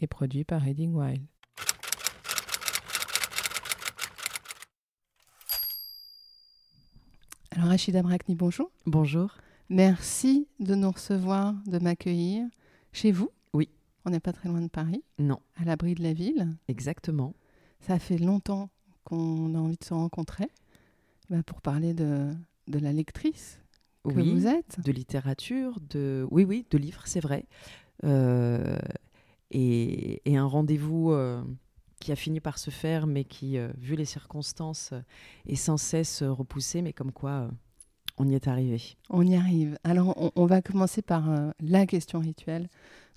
et produit par Reading Wild. Alors Rachida Brakni, bonjour. Bonjour. Merci de nous recevoir, de m'accueillir chez vous. Oui. On n'est pas très loin de Paris, Non, à l'abri de la ville. exactement. Ça fait longtemps qu'on a envie de se rencontrer bah, pour parler de, de la lectrice que oui. vous êtes. De littérature, de oui, oui, de livres, c'est vrai. Euh, et, et un rendez-vous euh, qui a fini par se faire, mais qui, euh, vu les circonstances, euh, est sans cesse repoussé, mais comme quoi on y est arrivé. On y arrive. Alors, on, on va commencer par euh, la question rituelle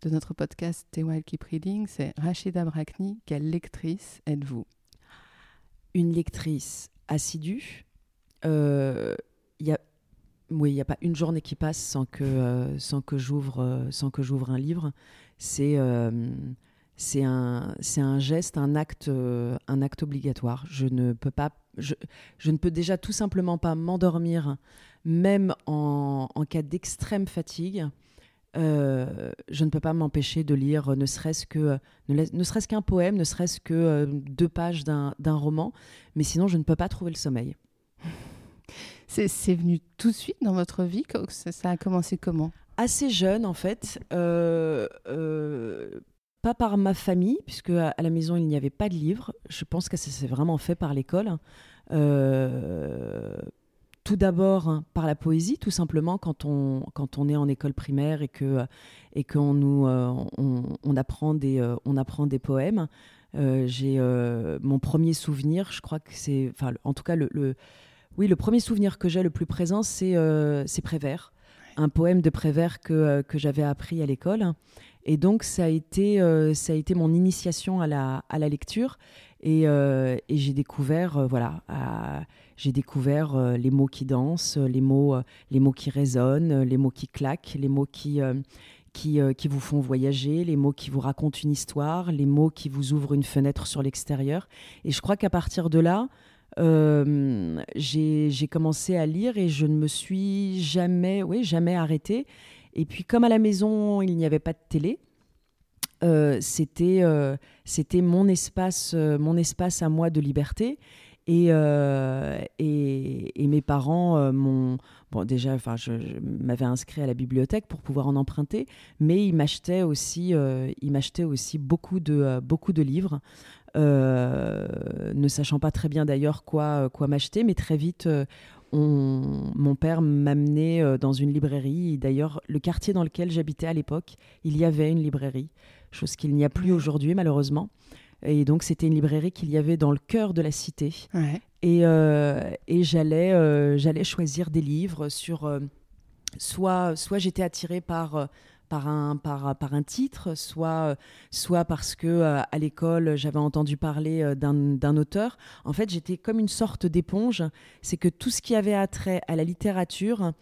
de notre podcast Stay Wild Keep Reading. C'est Rachida Brakni, quelle lectrice êtes-vous? Une lectrice assidue. euh, Il y a oui, il n'y a pas une journée qui passe sans que, euh, sans que j'ouvre euh, sans que j'ouvre un livre. C'est euh, c'est un, c'est un geste, un acte, un acte obligatoire. Je ne peux pas, je, je ne peux déjà tout simplement pas m'endormir, même en, en cas d'extrême fatigue. Je ne peux pas m'empêcher de lire, ne serait-ce que, ne, serait-ce qu'un poème, ne serait-ce que deux pages d'un roman, mais sinon je ne peux pas trouver le sommeil. C'est venu tout de suite dans votre vie Ça, a commencé comment? Assez jeune en fait, euh, euh, pas par ma famille, puisque à, la maison il n'y avait pas de livres. Je pense que ça s'est vraiment fait par l'école. Euh, tout d'abord hein, par la poésie, tout simplement quand on, quand on est en école primaire et que et qu'on nous on, apprend des on apprend des poèmes. J'ai mon premier souvenir, je crois que c'est, enfin en tout cas le- oui le premier souvenir que j'ai le plus présent c'est euh, Prévert un poème de Prévert que, euh, que j'avais appris à l'école. Et donc, ça a été, euh, ça a été mon initiation à la, à la lecture. Et, euh, et j'ai découvert, euh, voilà, j'ai découvert les mots qui dansent, les mots, les mots qui résonnent, les mots qui claquent, les mots qui, qui, qui vous font voyager, les mots qui vous racontent une histoire, les mots qui vous ouvrent une fenêtre sur l'extérieur. Et je crois qu'à partir de là, euh, j'ai commencé à lire et je ne me suis jamais, oui, jamais arrêtée. Et puis, comme à la maison, il n'y avait pas de télé, euh, c'était euh, c'était mon espace, mon espace à moi de liberté. Et, euh, et, et mes parents euh, m'ont. Bon, déjà, enfin, je, je m'avais inscrit à la bibliothèque pour pouvoir en emprunter, mais ils m'achetaient aussi, euh, ils m'achetaient aussi beaucoup de, beaucoup de livres. Ne sachant pas très bien d'ailleurs quoi, quoi m'acheter, mais très vite, on- mon père m'amenait dans une librairie. Et D'ailleurs, le quartier dans lequel j'habitais à l'époque, il y avait une librairie, chose qu'il n'y a plus aujourd'hui malheureusement. Et donc, c'était une librairie qu'il y avait dans le cœur de la cité. Ouais. Et, euh, et j'allais, euh, j'allais choisir des livres sur. euh, soit soit j'étais attirée par, par, un, par, par un titre, soit, soit parce que à l'école j'avais entendu parler d'un, auteur. En fait, j'étais comme une sorte d'éponge. C'est que tout ce qui avait attrait à la littérature,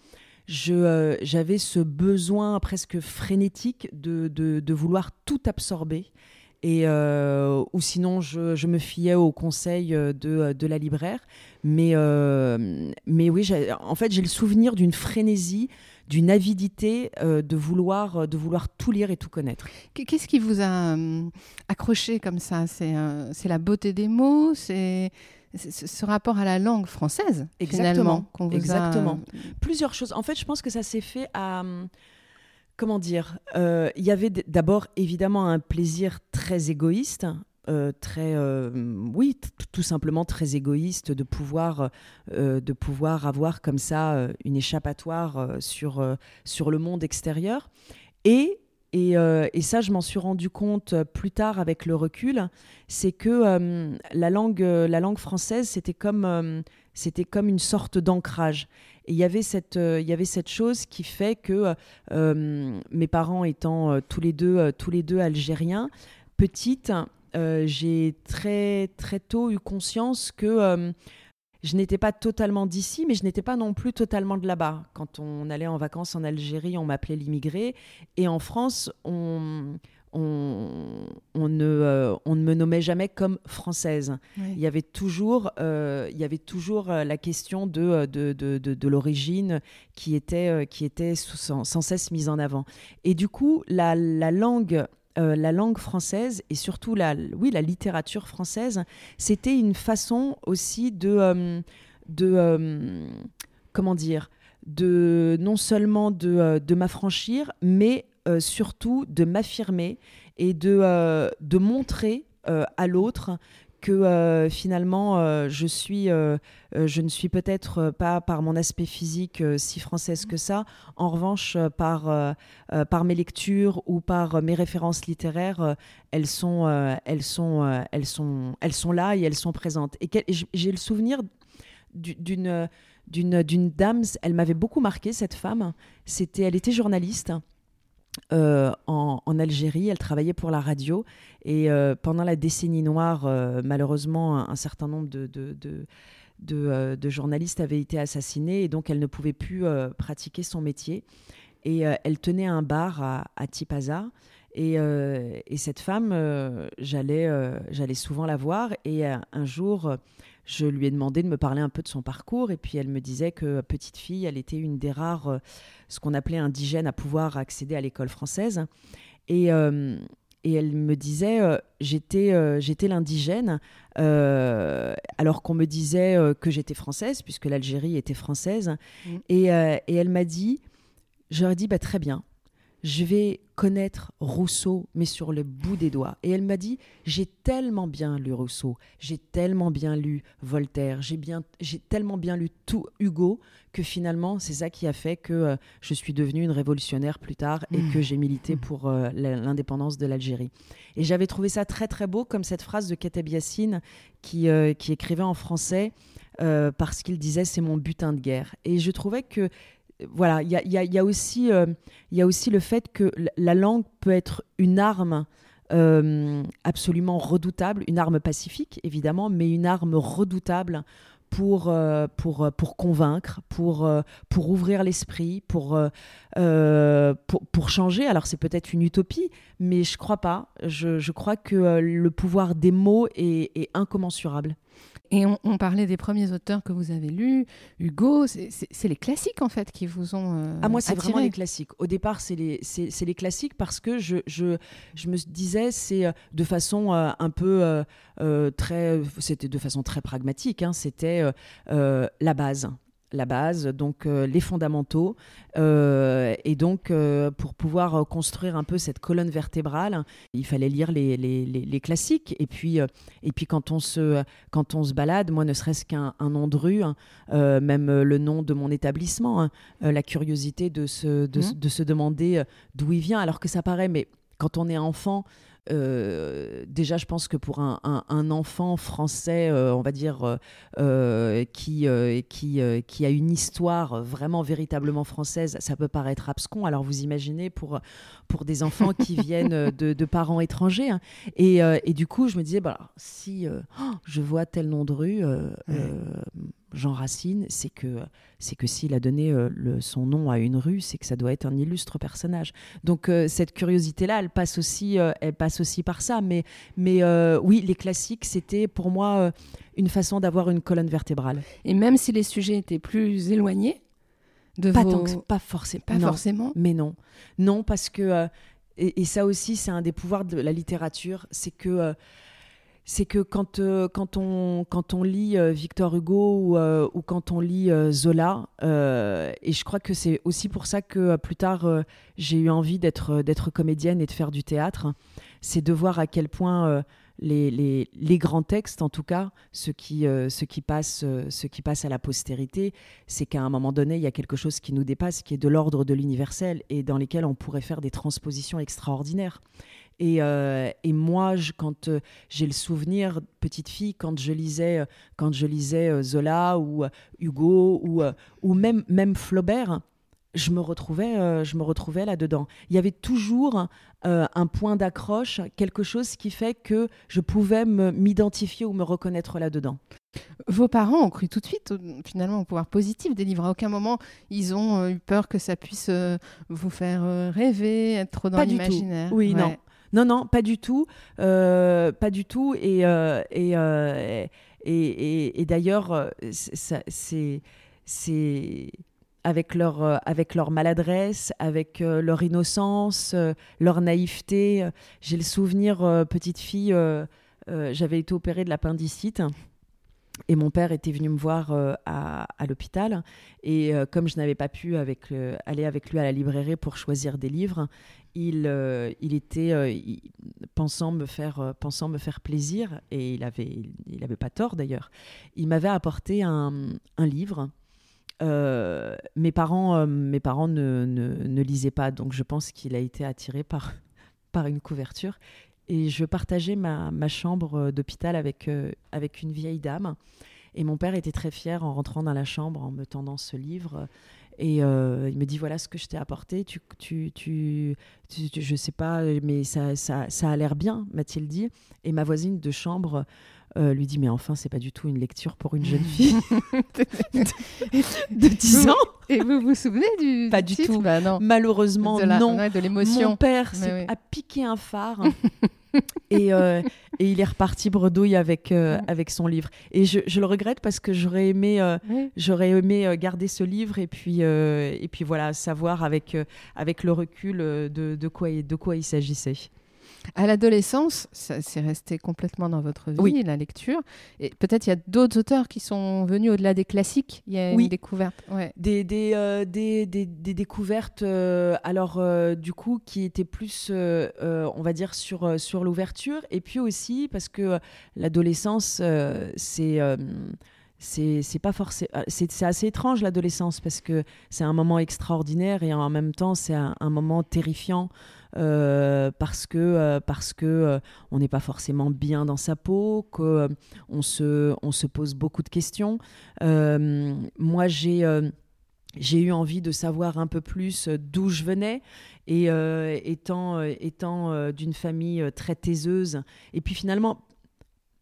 j'avais ce besoin presque frénétique de, de, de vouloir tout absorber. Et, euh, ou sinon, je, je me fiais aux conseils euh, de, de la libraire. Mais, euh, mais oui, en fait, j'ai le souvenir d'une frénésie, d'une avidité euh, de, vouloir, de vouloir tout lire et tout connaître. Qu- Qu'est-ce qui vous a hum, accroché comme ça? C'est euh, la beauté des mots C'est ce rapport à la langue française, Exactement. finalement, a-. Plusieurs choses. En fait, je pense que ça s'est fait à. hum, Comment dire? Euh, Il y avait d'abord évidemment un plaisir très égoïste. euh, très euh, oui tout simplement très égoïste de pouvoir euh, de pouvoir avoir comme ça une échappatoire sur sur le monde extérieur et et, et ça, je m'en suis rendu compte plus tard avec le recul, c'est que la, langue, la langue française, c'était comme, c'était comme une sorte d'ancrage. Et il y avait cette, y avait cette chose qui fait que mes parents étant tous les deux, tous les deux algériens, petite, j'ai très très tôt eu conscience que je n'étais pas totalement d'ici, mais je n'étais pas non plus totalement de là-bas. Quand on allait en vacances en Algérie, on m'appelait l'immigré, et en France, on on, ne, euh, on ne me nommait jamais comme française. Il y avait toujours, euh, il y avait toujours euh, la question de, de, de, de, l'origine qui était, qui était sans, cesse mise en avant. Et du coup, la, la langue la langue française et surtout la, oui, la littérature française, c'était une façon aussi de, de comment dire, de non seulement de, de m'affranchir, mais euh, surtout de m'affirmer et de, euh, de montrer euh, à l'autre que finalement je suis je ne suis peut-être pas par mon aspect physique si française que ça. En revanche par par mes lectures ou par mes références littéraires elles sont elles sont elles sont elles sont là et elles sont présentes. Et j'ai le souvenir d'une d'une d'une dame elle m'avait beaucoup marqué cette femme. C'était elle était journaliste euh, en, Algérie. Elle travaillait pour la radio. Et euh, pendant la décennie noire, euh, malheureusement, un, certain nombre de, journalistes avaient été assassinés. Et donc, elle ne pouvait plus pratiquer son métier. Et elle tenait un bar à, Tipaza. Et, et, cette femme, j'allais souvent la voir. Et un jour, je lui ai demandé de me parler un peu de son parcours et puis elle me disait que petite fille, elle était une des rares, euh, ce qu'on appelait indigènes à pouvoir accéder à l'école française. Et, euh, et elle me disait, euh, j'étais, j'étais l'indigène, alors qu'on me disait que j'étais française, puisque l'Algérie était française. Mmh. Et, et, elle m'a dit, j'aurais dit, bah, très bien, je vais connaître Rousseau, mais sur le bout des doigts. Et elle m'a dit, j'ai tellement bien lu Rousseau, j'ai tellement bien lu Voltaire, j'ai bien, j'ai tellement bien lu tout Hugo que finalement, c'est ça qui a fait que euh, je suis devenue une révolutionnaire plus tard et que j'ai milité mmh. pour euh, l'indépendance de l'Algérie. Et j'avais trouvé ça très très beau, comme cette phrase de Kateb Yassine qui, euh, qui écrivait en français. parce qu'il disait c'est mon butin de guerre. Et je trouvais que voilà, il y a, aussi, euh, y a aussi le fait que la langue peut être une arme euh, absolument redoutable, une arme pacifique évidemment, mais une arme redoutable pour, euh, pour, pour convaincre, pour, pour ouvrir l'esprit, pour, pour, changer. Alors c'est peut-être une utopie, mais je crois pas. Je, crois que le pouvoir des mots est incommensurable. Et on, parlait des premiers auteurs que vous avez lus, Hugo, c'est les classiques en fait qui vous ont. Euh, ah, moi, c'est vraiment les classiques. Au départ, c'est les, les, classiques parce que je, je, je me disais, c'est euh, de façon euh, un peu très. C'était de façon très pragmatique, hein, c'était la base la base, donc euh, les fondamentaux. Euh, et donc, euh, pour pouvoir construire un peu cette colonne vertébrale, il fallait lire les, les, classiques. Et puis, et puis quand, on se, quand on se balade, moi, ne serait-ce qu'un nom de rue, hein, même le nom de mon établissement, hein, la curiosité de se, de, mmh. de se demander d'où il vient, alors que ça paraît, mais quand on est enfant, euh, déjà, je pense que pour un, enfant français, euh, on va dire, euh, qui, qui, qui a une histoire vraiment véritablement française, ça peut paraître abscon. Alors vous imaginez pour, pour des enfants qui viennent de, parents étrangers. Hein. Et, et, du coup, je me disais, bah, si oh, je vois tel nom de rue, Jean Racine, c'est que c'est que s'il a donné euh, le, son nom à une rue, c'est que ça doit être un illustre personnage. Donc euh, cette curiosité-là, elle passe aussi, euh, elle passe aussi par ça. Mais mais oui, les classiques, c'était pour moi une façon d'avoir une colonne vertébrale. Et même si les sujets étaient plus éloignés de pas vos... pas forcément, pas forcément, mais non, non parce que et, et, ça aussi, c'est un des pouvoirs de la littérature, c'est que c'est que quand, euh, quand, on, quand on lit euh, Victor Hugo ou, euh, ou, quand on lit Zola, et je crois que c'est aussi pour ça que plus tard j'ai eu envie d'être, d'être comédienne et de faire du théâtre, c'est de voir à quel point les, les, les, grands textes, en tout cas, ce qui, ce qui, passe, ce qui passe à la postérité, c'est qu'à un moment donné, il y a quelque chose qui nous dépasse, qui est de l'ordre de l'universel et dans lesquels on pourrait faire des transpositions extraordinaires. Et, euh, et moi, je- quand euh, j'ai le souvenir, petite fille, quand je lisais, euh, quand je lisais Zola ou Hugo ou, ou même, même Flaubert, je me retrouvais, je me retrouvais là-dedans. Il y avait toujours un point d'accroche, quelque chose qui fait que je pouvais m'identifier ou me reconnaître là-dedans. Vos parents ont cru tout de suite, finalement, au pouvoir positif des livres. À aucun moment, ils ont eu peur que ça puisse vous faire rêver, être trop dans l'imaginaire. Oui, Ouais. non. Non, non, pas du tout. Euh, pas du tout. Et, euh, et, euh, et, et- et d'ailleurs, euh, c'est- avec leur, euh, avec leur maladresse, avec euh, leur innocence, euh, leur naïveté. euh, J'ai le souvenir, euh, petite fille, euh, euh, j'avais été opérée de l'appendicite. Et mon père était venu me voir euh, à, l'hôpital. Et euh, comme je n'avais pas pu le- aller avec lui à la librairie pour choisir des livres, il, euh, était euh, pensant, me faire, euh, pensant me faire plaisir, et il avait, il avait pas tort d'ailleurs. Il m'avait apporté un, livre. Euh, mes parents, euh, mes parents ne, ne- ne lisaient pas, donc je pense qu'il a été attiré par, par une couverture. Et je partageais ma, chambre d'hôpital avec, euh, avec une vieille dame. Et mon père était très fier en rentrant dans la chambre, en me tendant ce livre. Et euh, il me dit voilà ce que je t'ai apporté. Tu, tu, tu, tu- tu- je sais pas, mais ça, ça, ça a l'air bien, m'a-t-il dit. Et ma voisine de chambre euh, lui dit mais enfin c'est pas du tout une lecture pour une jeune fille de 10 ans. Et vous vous souvenez du Pas du titre tout. Bah non. Malheureusement de la- non. ouais, de Mon l'émotion. père oui. a piqué un phare et, euh, et il est reparti bredouille avec, euh, Ouais. avec son livre. Et je, je le regrette parce que j'aurais aimé, euh, j'aurais aimé garder ce livre et puis, et puis voilà, savoir avec, avec le recul de, de, quoi, de quoi il s'agissait. À l'adolescence, c'est resté complètement dans votre vie, Oui. la lecture. Et peut-être il y a d'autres auteurs qui sont venus au-delà des classiques. Il y a Oui. une découverte. Ouais. Des, des, euh, des, des, des découvertes, euh, alors euh, du coup, qui étaient plus, on va dire, sur, sur l'ouverture. Et puis aussi, parce que l'adolescence, c'est. pas forcément c'est c'est assez étrange l'adolescence parce que c'est un moment extraordinaire et en même temps c'est un, un moment terrifiant euh, parce que euh, parce que euh, on n'est pas forcément bien dans sa peau que euh, on se on se pose beaucoup de questions moi j'ai j'ai eu envie de savoir un peu plus d'où je venais et étant, étant d'une famille très taiseuse. Et puis finalement,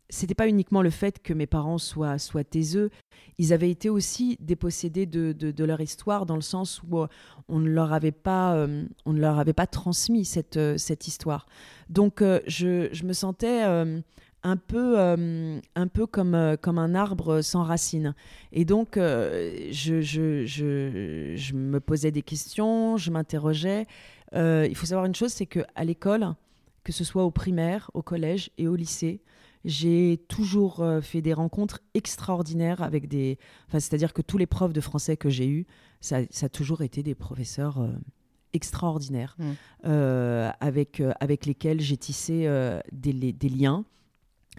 c'était pas uniquement le fait que mes parents soient, soient taiseux, ils avaient été aussi dépossédés de, leur histoire dans le sens où euh, on ne leur avait pas, euh, on ne leur avait pas transmis cette, euh, cette histoire. Donc je, je me sentais un peu, un peu comme, comme un arbre sans racines. Et donc, je, je, je, me posais des questions, je m'interrogeais. Il faut savoir une chose, c'est qu'à l'école, que ce soit au primaire, au collège et au lycée, j'ai toujours euh, fait des rencontres extraordinaires avec des... Enfin, c'est-à-dire que tous les profs de français que j'ai eus, ça, ça a toujours été des professeurs euh, extraordinaires, Mm. euh, avec, avec lesquels j'ai tissé des, li- des liens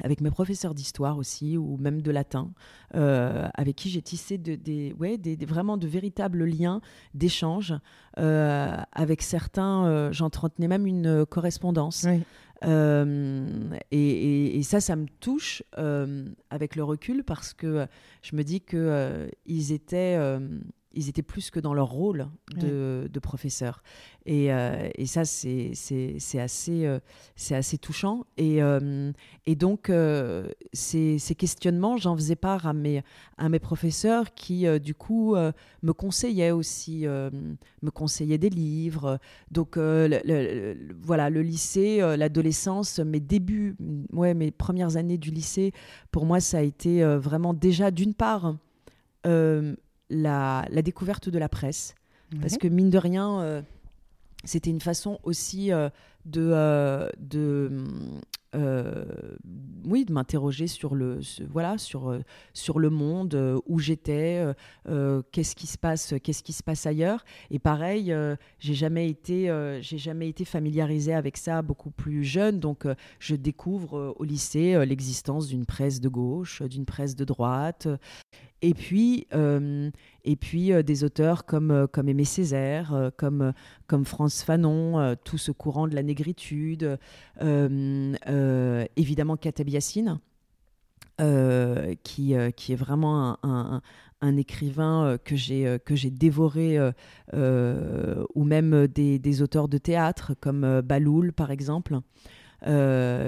avec mes professeurs d'histoire aussi, ou même de latin, euh, avec qui j'ai tissé de- des, ouais, des, des- vraiment de véritables liens d'échange. Euh, avec certains, euh, j'entretenais même une correspondance. Oui. Euh, et, et- ça, ça me touche euh, avec le recul parce que je me dis que euh, ils étaient, ils étaient plus que dans leur rôle de, de professeur. Et, euh, et ça, c'est assez, euh, c'est assez touchant. Et, euh, et donc, ces, ces questionnements, j'en faisais part à mes, à mes professeurs qui, du coup, me conseillaient aussi, me conseillaient des livres. Donc, le- le- le- voilà, le lycée, l'adolescence, mes débuts, ouais, mes premières années du lycée, pour moi, ça a été vraiment déjà, d'une part, euh, la, la découverte de la presse. Parce que mine de rien, euh, c'était une façon aussi euh, de, euh, de, oui, de m'interroger sur le, ce- voilà, sur, sur le monde, où j'étais, qu'est-ce qui se passe, qu'est-ce qui se passe ailleurs. Et pareil, j'ai jamais été, j'ai jamais été familiarisée avec ça beaucoup plus jeune, donc je découvre au lycée l'existence d'une presse de gauche, d'une presse de droite. Et puis, euh, et puis euh, des auteurs comme, euh, comme Aimé Césaire, comme, comme France Fanon, tout ce courant de la négritude, évidemment Kateb Yassine, qui, qui est vraiment un, un- écrivain que j'ai que dévoré, ou même des, des auteurs de théâtre comme Baloul par exemple,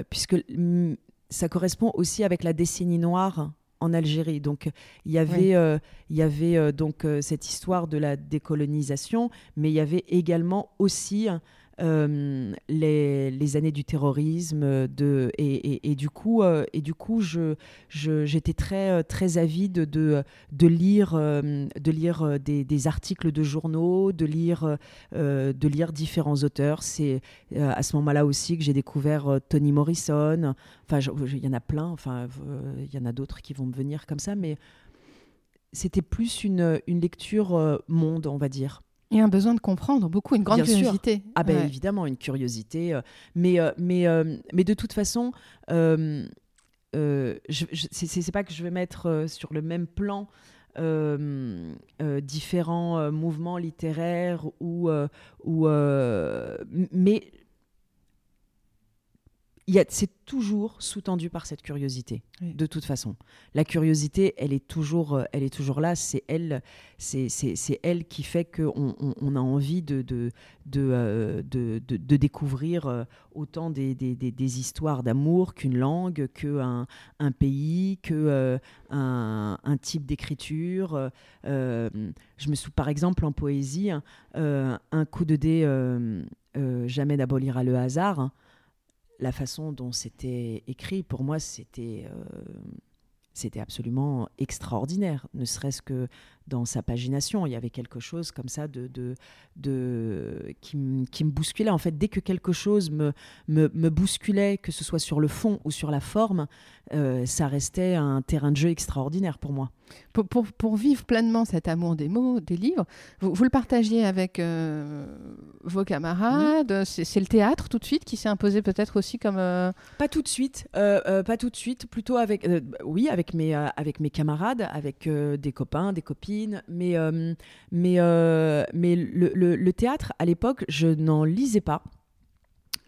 puisque mm, ça correspond aussi avec la décennie noire en Algérie. Donc il y avait, Oui. euh, il y avait euh, donc euh, cette histoire de la décolonisation, mais il y avait également aussi euh, les, années du terrorisme et, du coup, euh, et du coup je, j'étais très, euh, très avide de, de lire, de lire des, des articles de journaux, de lire, de lire différents auteurs. C'est à ce moment-là aussi que j'ai découvert Toni Morrison. Enfin, il y en a plein. Enfin, il y en a d'autres qui vont me venir comme ça, mais c'était plus une, une lecture monde, on va dire. Et un besoin de comprendre beaucoup, une grande Bien sûr. curiosité. Ah ben Ouais. évidemment, une curiosité. euh, mais, euh, mais, euh, mais de toute façon, je, je- c'est- pas que je vais mettre sur le même plan euh, euh, différents euh, mouvements littéraires ou, ou mais c'est toujours sous-tendu par cette curiosité, Oui. de toute façon. La curiosité, elle est toujours, euh, elle est toujours là. C'est elle, c'est, elle qui fait qu'on on, on a envie de, de, de, euh, de, découvrir euh, autant des, des, des- des histoires d'amour qu'une langue, qu'un un pays, que euh, un, un type d'écriture. Euh, je me souviens, par exemple, en poésie, euh, un coup de dé, jamais n'abolira le hasard. hein. La façon dont c'était écrit, pour moi, c'était euh, absolument extraordinaire, ne serait-ce que dans sa pagination. Il y avait quelque chose comme ça de, de, de, qui, m- qui me bousculait. En fait, dès que quelque chose me, me, me bousculait, que ce soit sur le fond ou sur la forme, euh, ça restait un terrain de jeu extraordinaire pour moi. Pour, pour, pour vivre pleinement cet amour des mots, des livres, vous, vous le partagiez avec euh, vos camarades. C'est c'est le théâtre tout de suite qui s'est imposé peut-être aussi comme. euh, Pas tout de suite, pas tout de suite, plutôt avec, oui, avec mes, avec mes camarades, avec des copains, des copines, mais, euh, mais, euh, mais le, théâtre, à l'époque, je n'en lisais pas.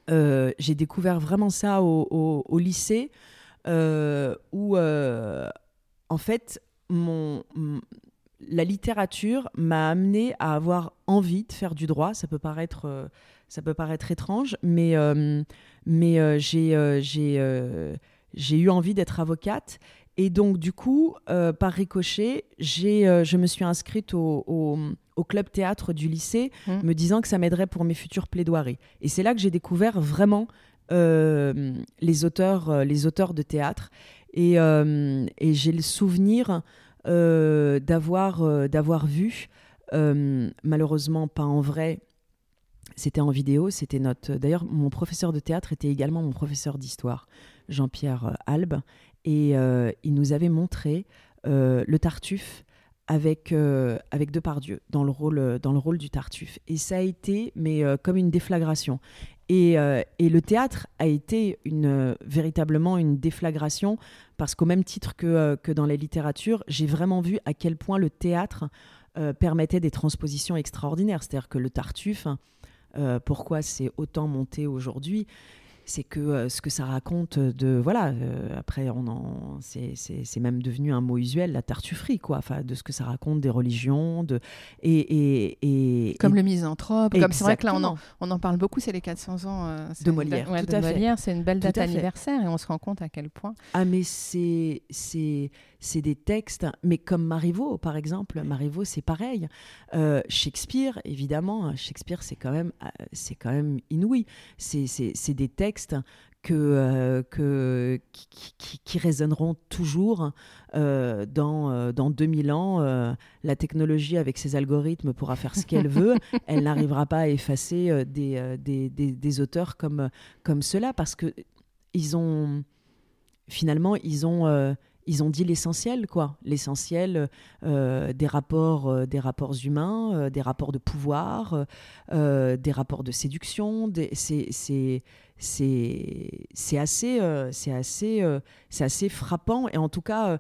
Euh, J'ai découvert vraiment ça au, lycée, où, en fait, la littérature m'a amené à avoir envie de faire du droit. Ça peut paraître, ça peut paraître étrange, mais, mais j'ai j'ai eu envie d'être avocate. Et donc, du coup, euh, par ricochet, j'ai, euh, je me suis inscrite au, au- au club théâtre du lycée, Mhm. me disant que ça m'aiderait pour mes futures plaidoiries. Et c'est là que j'ai découvert vraiment euh, les, auteurs, les auteurs de théâtre. Et, et j'ai le souvenir d'avoir d'avoir vu, malheureusement pas en vrai, c'était en vidéo, c'était notre... D'ailleurs, mon professeur de théâtre était également mon professeur d'histoire, Jean-Pierre Albe, et euh, il nous avait montré euh, le Tartuffe avec, euh, avec Depardieu dans le, rôle, euh, dans le rôle du Tartuffe. Et ça a été mais, comme une déflagration. Et, et le théâtre a été une, véritablement une déflagration parce qu'au même titre que, que dans la littérature, j'ai vraiment vu à quel point le théâtre permettait des transpositions extraordinaires. C'est-à-dire que le Tartuffe, pourquoi c'est autant monté aujourd'hui c'est que euh, ce que ça raconte de voilà euh, après on en c'est, même devenu un mot usuel la tartufferie quoi enfin de ce que ça raconte des religions de et et, et comme et- le misanthrope. Comme c'est vrai que là, on en, on en parle beaucoup, c'est les 400 ans euh, De Molière, date- ouais, tout de à. Molière, c'est une belle date anniversaire et on se rend compte à quel point. Ah, mais c'est, c'est, c'est des textes, mais comme Marivaux, par exemple. Marivaux, c'est pareil. Shakespeare, évidemment, Shakespeare, c'est quand même, c'est quand même inouï. C'est des textes que, euh, que, qui, qui- qui résonneront toujours euh, dans, euh, dans 2000 ans. la technologie, avec ses algorithmes, pourra faire ce qu'elle veut. Elle n'arrivera pas à effacer des, des, des, des auteurs comme, comme cela, parce que ils ont finalement, ils ont, ils ont dit l'essentiel, quoi. L'essentiel euh, des rapports, euh, des rapports humains, euh, des rapports de pouvoir, des rapports de séduction. des- C'est assez c'est assez c'est assez frappant et en tout cas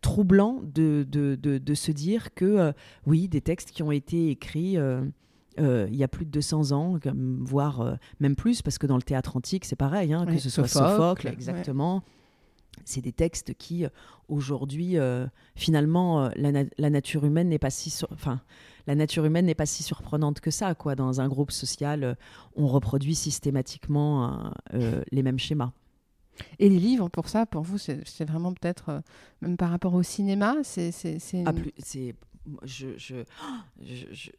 troublant de, de, de, de se dire que oui des textes qui ont été écrits euh, il y a plus de 200 ans, voire euh, même plus, parce que dans le théâtre antique, c'est pareil, hein, que ce soit Sophocle, Sophocle, exactement. C'est des textes qui, euh, aujourd'hui, euh, finalement, euh, la, na- la nature humaine n'est pas si, sur- enfin, la nature humaine n'est pas si surprenante que ça, quoi. Dans un groupe social, on reproduit systématiquement euh, les mêmes schémas. Et les livres, pour ça, pour vous, c'est vraiment peut-être, euh, même par rapport au cinéma, c'est... Ah, une- plus- c'est, je, je, je, je,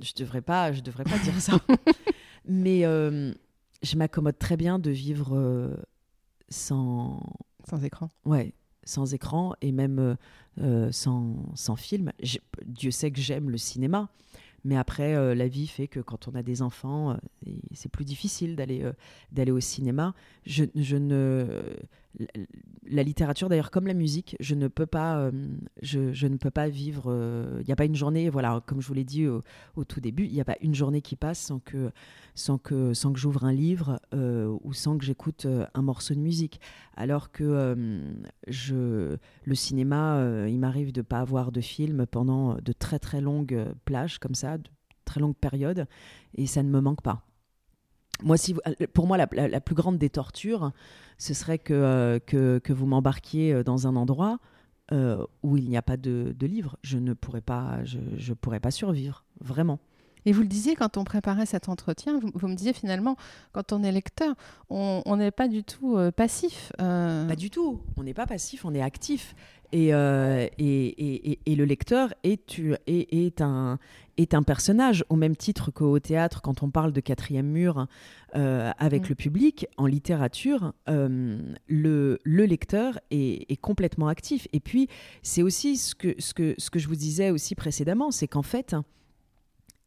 je devrais pas, je devrais pas dire ça. Mais je m'accommode très bien de vivre sans, Sans écran. ouais, sans écran et même euh, euh, sans, sans film. Dieu sait que j'aime le cinéma. Mais après, euh, la vie fait que quand on a des enfants, c'est plus difficile d'aller d'aller au cinéma. Je, je ne la, littérature, d'ailleurs, comme la musique, je ne peux pas, euh, je, ne peux pas vivre. euh, Il n'y a pas une journée, voilà, comme je vous l'ai dit au, tout début, il n'y a pas une journée qui passe sans que sans que sans que j'ouvre un livre euh, ou sans que j'écoute euh, un morceau de musique. Alors que euh, le cinéma, euh, il m'arrive de pas avoir de film pendant de très très longues euh, plages comme ça, de très longues périodes, et ça ne me manque pas. Moi, si vous- euh, pour moi, la, la- la plus grande des tortures, ce serait que, euh, que, que vous m'embarquiez euh, dans un endroit euh, où il n'y a pas de, de livre. Je ne pourrais pas, je, je pourrais pas survivre, vraiment. Et vous le disiez quand on préparait cet entretien, vous, vous me disiez finalement, quand on est lecteur, on on n'est pas du tout euh, passif. euh, Pas du tout. On n'est pas passif, on est actif. Et, euh, et, et, et- et le lecteur est, un, est un personnage, au même titre qu'au théâtre, quand on parle de quatrième mur euh, avec Mm. le public, en littérature, euh, le, le lecteur est, est complètement actif. Et puis, c'est aussi ce que, ce, que, ce que je vous disais aussi précédemment, c'est qu'en fait,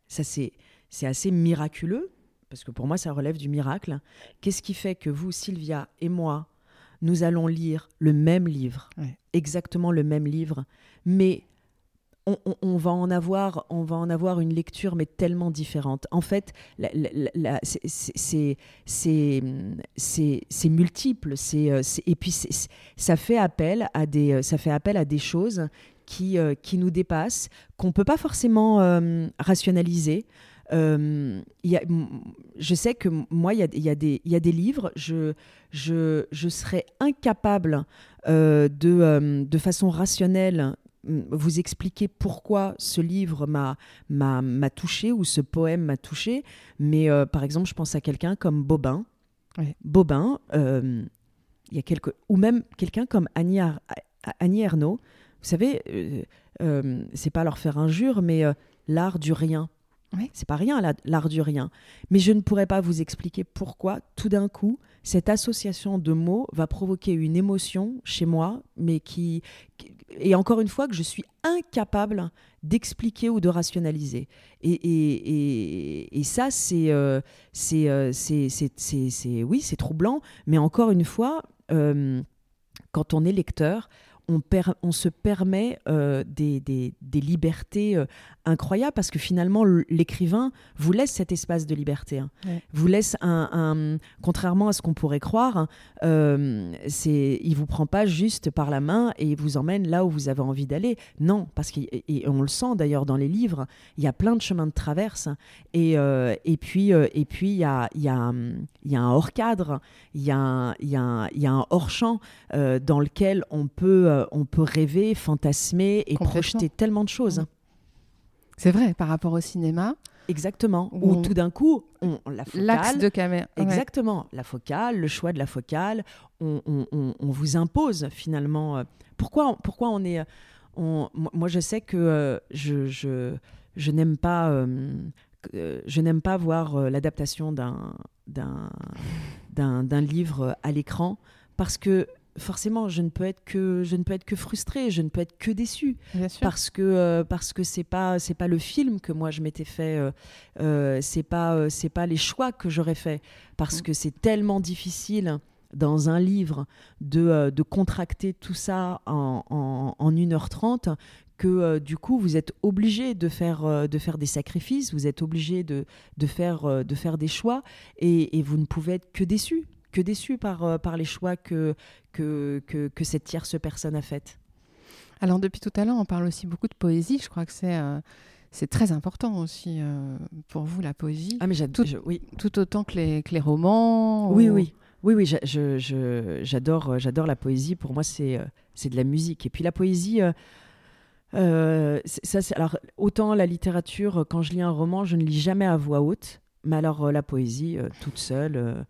ça c'est assez miraculeux, parce que pour moi, ça relève du miracle. Qu'est-ce qui fait que vous, Sylvia et moi, nous allons lire le même livre, Ouais. exactement le même livre, mais on, on- on va en avoir, on va en avoir une lecture mais tellement différente. En fait, c'est- multiple, c'est euh, et puis ça fait appel à des euh, ça fait appel à des choses qui euh, qui nous dépassent, qu'on peut pas forcément euh, rationaliser. Euh, y a- je sais que moi, il y a, y des, il y a des livres, je, je, je serais incapable euh, de, euh, de façon rationnelle vous expliquer pourquoi ce livre m'a touché ou ce poème m'a touché. Mais par exemple, je pense à quelqu'un comme Bobin. Ouais. Bobin, il y a quelques, ou même quelqu'un comme Annie, Ar- Annie Ernaux. Vous savez, c'est pas leur faire injure, mais l'art du rien. C'est pas rien, la- l'art du rien. Mais je ne pourrais pas vous expliquer pourquoi, tout d'un coup, cette association de mots va provoquer une émotion chez moi, mais qui. et encore une fois, que je suis incapable d'expliquer ou de rationaliser. Et, ça, c'est- oui, c'est troublant, mais encore une fois, euh, quand on est lecteur, on, per- on se permet euh, des, des- des libertés euh, incroyables parce que finalement, l'écrivain vous laisse cet espace de liberté. hein. Ouais. Vous laisse un, un- contrairement à ce qu'on pourrait croire, hein, euh, c'est, il vous prend pas juste par la main et il vous emmène là où vous avez envie d'aller. Non, parce qu'on le sent d'ailleurs dans les livres, il y a plein de chemins de traverse et, euh, et puis et puis il y a, il y, a, il y a un hors cadre, il y a y a un, il y a un hors champ dans lequel on peut euh, on peut rêver, fantasmer et projeter tellement de choses. Mhm. C'est vrai, par rapport au cinéma, Exactement. Où on- tout d'un coup, on, la focale, l'axe de caméra. ouais. Exactement. La focale, le choix de la focale, on, vous impose finalement. euh, Pourquoi, pourquoi on est. on- moi- je sais que euh, je, je, je n'aime pas. euh, euh, je n'aime pas voir euh, l'adaptation d'un, d'un, d'un, d'un livre à l'écran parce que forcément je ne peux être que je ne peux être que frustrée je ne peux être que déçue. Parce que euh, parce que c'est pas c'est pas le film que moi je m'étais fait euh, euh, c'est pas euh, c'est pas les choix que j'aurais fait. Parce Mm. que c'est tellement difficile dans un livre, de, euh, de contracter tout ça en, en, en 1h30 que euh, du coup vous êtes obligé de faire, euh, de faire des sacrifices, vous êtes obligé de, de, faire, euh, de faire des choix et, et vous ne pouvez être que déçu, que déçu par, euh, par les choix que, que, que, que cette tierce personne a faites. Alors depuis tout à l'heure, on parle aussi beaucoup de poésie. Je crois que c'est euh, c'est très important aussi euh, pour vous la poésie, Ah mais Tout- j'adore, oui, tout autant que les, que les romans. oui, ou- oui. Oui, oui, j'adore, j'adore la poésie. Pour moi, c'est, c'est de la musique. Et puis la poésie, euh, ça, alors autant la littérature, quand je lis un roman, je ne lis jamais à voix haute. Mais alors la poésie, toute seule,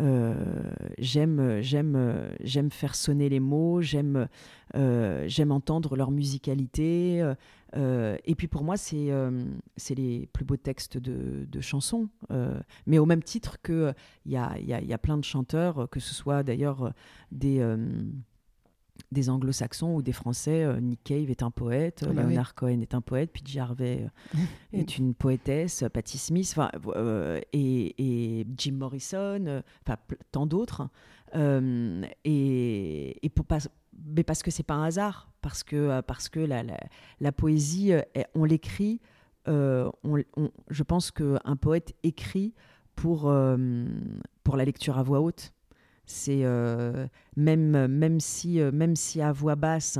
euh, j'aime, j'aime, j'aime faire sonner les mots, j'aime, euh, j'aime entendre leur musicalité. euh, et puis pour moi, c'est, c'est les plus beaux textes de, de chansons. mais au même titre que il y a, y y a plein de chanteurs, que ce soit d'ailleurs des, des anglo-saxons ou des français. euh, Nick Cave est un poète, Ah bah oui. Leonard Cohen est un poète, PJ Harvey euh, est une poétesse, Patti Smith, euh, et, et Jim Morrison, euh, enfin tant d'autres. Euh, et, et pour pas, mais parce que c'est pas un hasard, parce que, euh, parce que la, la, la poésie, euh, on l'écrit. euh, on- on- je pense qu'un poète écrit pour, euh, pour la lecture à voix haute. C'est euh, même, même, si, euh, même si à voix basse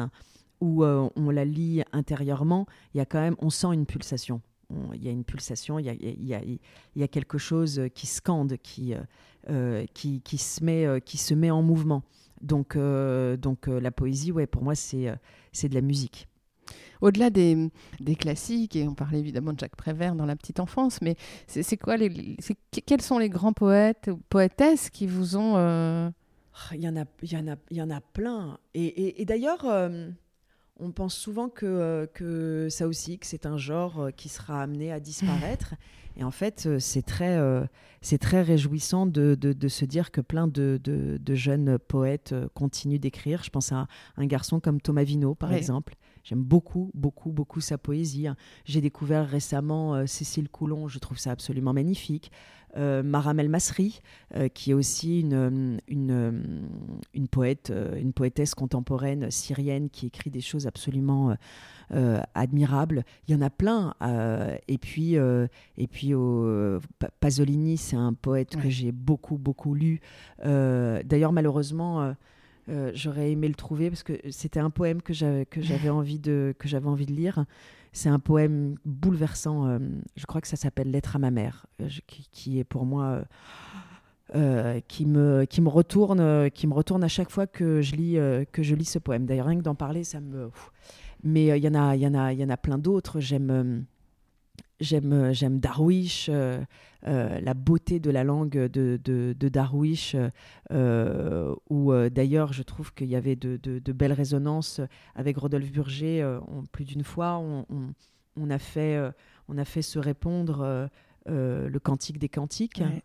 ou euh, on la lit intérieurement, il y a quand même, on sent une pulsation. On- Il y a une pulsation, il y a, y a- y a quelque chose qui scande, qui, qui, qui, se met, qui se met en mouvement. Donc, donc la poésie, ouais, pour moi, c'est c'est de la musique. Au-delà des, des classiques, et on parlait évidemment de Jacques Prévert dans la petite enfance, mais c'est quoi les, c'est- quels sont les grands poètes ou poétesses qui vous ont euh, Il y en a, il y en a, il y en a plein. Et, et- et d'ailleurs, euh, on pense souvent que, euh, que ça aussi, que c'est un genre qui sera amené à disparaître. Et en fait, c'est très, euh, c'est très réjouissant de, de- de se dire que plein de, jeunes poètes continuent d'écrire. Je pense à un garçon comme Thomas Vino, par Oui. exemple. J'aime beaucoup, beaucoup, beaucoup sa poésie. J'ai découvert récemment euh, Cécile Coulon, je trouve ça absolument magnifique. Euh, Maramel Masri, euh, qui est aussi une, euh, une, une poète, une poétesse contemporaine syrienne qui écrit des choses absolument admirables. Il y en a plein. et puis, et puis Pasolini, c'est un poète que j'ai beaucoup, beaucoup lu. D'ailleurs, malheureusement. Euh, j'aurais aimé le trouver parce que c'était un poème que j'avais que j'avais envie de que j'avais envie de lire. C'est un poème bouleversant. euh, je crois que ça s'appelle Lettre à ma mère, euh, qui, qui est pour moi qui me qui me retourne qui me retourne à chaque fois que je lis que je lis ce poème. D'ailleurs rien que d'en parler, ça me. Mais il y en a il y en a il y en a plein d'autres. J'aime J'aime, euh, j'aime Darwish, euh, euh, la beauté de la langue de, de, de Darwish, euh, où d'ailleurs je trouve qu'il y avait de, de- belles résonances avec Rodolphe Burger. on- plus d'une fois, on, on- on a fait, on a fait se répondre le cantique des cantiques Ouais.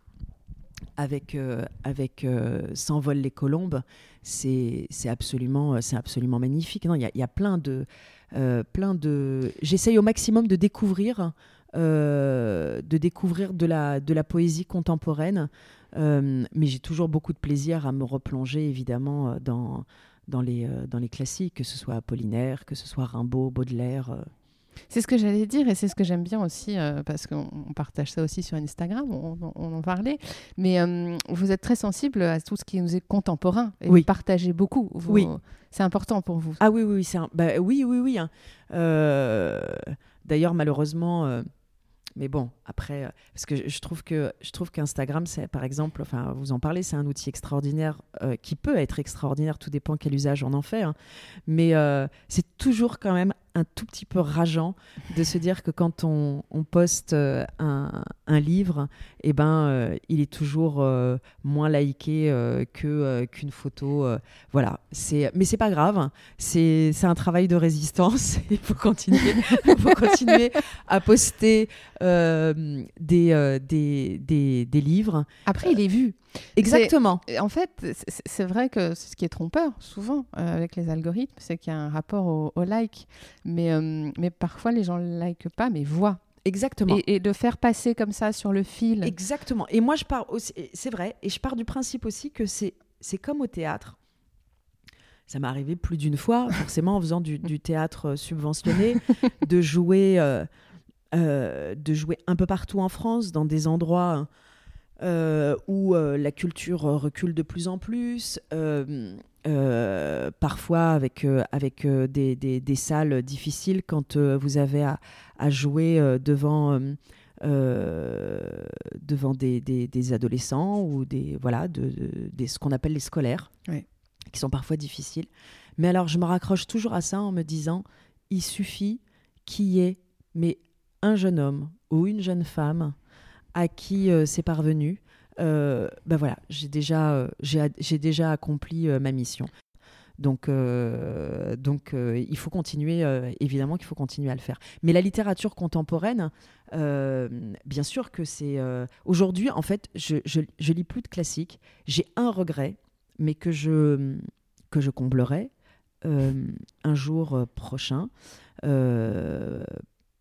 avec, avec S'envolent les colombes, c'est c'est absolument, c'est absolument magnifique. Il y, a- y a plein de... euh, plein de... J'essaye au maximum de découvrir, euh, de, découvrir de, la, de la poésie contemporaine, euh, mais j'ai toujours beaucoup de plaisir à me replonger, évidemment, euh, dans, dans, les, dans les classiques, que ce soit Apollinaire, que ce soit Rimbaud, Baudelaire. C'est ce que j'allais dire et c'est ce que j'aime bien aussi euh, parce qu'on on partage ça aussi sur Instagram, on, on- on en parlait. Mais euh, vous êtes très sensible à tout ce qui nous est contemporain et Oui. vous partagez beaucoup. Vous- Oui. C'est important pour vous. Ah oui, oui, oui, un- bah, oui, oui, oui. hein. Euh, D'ailleurs, malheureusement, mais bon, après, euh, parce que je- trouve que je trouve qu'Instagram, c'est par exemple, enfin, vous en parlez, c'est un outil extraordinaire euh, qui peut être extraordinaire, tout dépend quel usage on en fait. hein. Mais euh, c'est toujours quand même un tout petit peu rageant de se dire que quand on, poste euh, un, livre, eh ben, euh, il est toujours euh, moins liké que qu'une photo. voilà, c'est mais c'est pas grave. C'est c'est un travail de résistance. Il faut continuer. Faut continuer à poster des, des, des livres. Après, il est vu. Exactement. En fait, c'est- vrai que ce qui est trompeur souvent euh, avec les algorithmes, c'est qu'il y a un rapport au, au like. Mais, euh, mais parfois, les gens ne likent pas, mais voient. Exactement. Et, et de faire passer comme ça sur le fil. Exactement. Et moi, je pars aussi, c'est vrai, et je pars du principe aussi que c'est c'est comme au théâtre. Ça m'est arrivé plus d'une fois, forcément en faisant du, du théâtre subventionné, de jouer, euh, euh, de jouer un peu partout en France, dans des endroits euh, où euh, la culture recule de plus en plus, euh, euh, parfois avec, euh, avec euh, des, des- des salles difficiles quand euh, vous avez à, à jouer euh, devant, euh, euh, devant des, des- adolescents ou des, voilà, de, de- des, ce qu'on appelle les scolaires, Oui. qui sont parfois difficiles. Mais alors, je me raccroche toujours à ça en me disant, il suffit qu'il y ait mais un jeune homme ou une jeune femme à qui euh, c'est parvenu, ben voilà, j'ai déjà, euh, j'ai, déjà accompli ma mission. Donc, donc il faut continuer, évidemment qu'il faut continuer à le faire. Mais la littérature contemporaine, bien sûr que c'est... Aujourd'hui, en fait, je, je, je lis plus de classiques. J'ai un regret, mais que je, que je comblerai un jour prochain.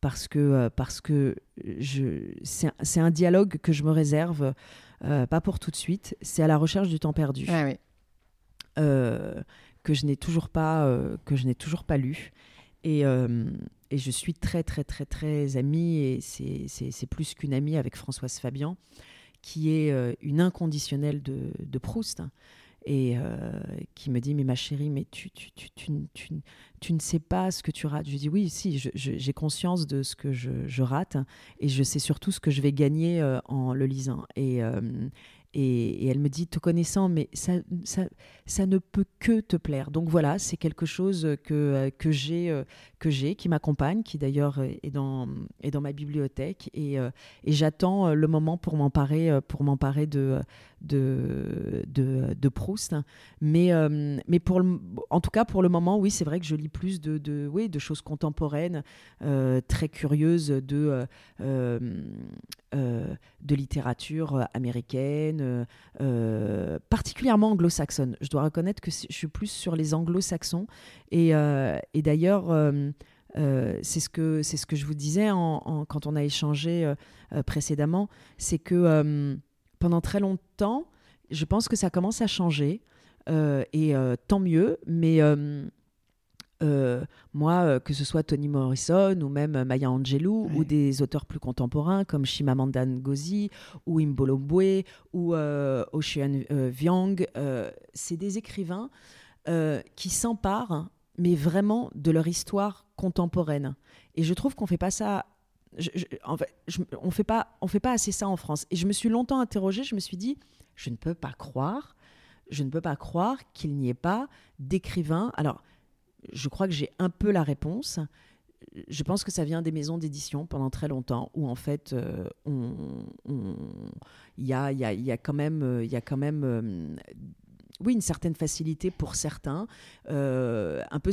Parce que, euh, parce que je, c'est, un- c'est un dialogue que je me réserve, euh, pas pour tout de suite. C'est à la recherche du temps perdu Ah oui. euh, que je n'ai toujours pas euh, que je n'ai toujours pas lu et, et je suis très très très très amie et c'est, c'est, c'est plus qu'une amie avec Françoise Fabian qui est une inconditionnelle de, de Proust et euh, qui me dit mais ma chérie mais tu, tu, tu, tu, tu, tu ne sais pas ce que tu rates. Je dis oui si j'ai conscience de ce que je, je rate et je sais surtout ce que je vais gagner euh, en le lisant. Et, euh, et, elle me dit te connaissant mais ça, ça, ça ne peut que te plaire. Donc voilà, c'est quelque chose que, euh, que j'ai, euh, que j'ai, qui m'accompagne, qui d'ailleurs est dans, est dans ma bibliothèque. Et, euh, et j'attends le moment pour m'emparer, pour m'emparer de, de, de, Proust. Mais, mais pour le, en tout cas, pour le moment, oui, c'est vrai que je lis plus de, de, oui, de choses contemporaines, très curieuses de, de littérature américaine, euh, euh, particulièrement anglo-saxonne. Je dois reconnaître que je suis plus sur les anglo-saxons. Et, euh, d'ailleurs, euh, euh, c'est ce, que, c'est ce que je vous disais quand on a échangé euh, euh, précédemment, c'est que euh, pendant très longtemps, je pense que ça commence à changer. euh, et euh, tant mieux, mais euh, euh, moi, euh, que ce soit Toni Morrison ou même Maya Angelou ou des auteurs plus contemporains comme Chimamanda Ngozi ou Imbolo Mbwe ou euh, Ocean euh, euh, c'est des écrivains euh, qui s'emparent, mais vraiment de leur histoire contemporaine. Et je trouve qu'on fait pas ça. je- je- en fait, je- on fait pas, on fait pas assez ça en France. Et je me suis longtemps interrogée. Je me suis dit, je ne peux pas croire, je ne peux pas croire qu'il n'y ait pas d'écrivains. Alors, je crois que j'ai un peu la réponse. Je pense que ça vient des maisons d'édition pendant très longtemps, où en fait, euh, il y, a, quand même, euh, y a quand même euh, oui, une certaine facilité pour certains. Euh, un peu,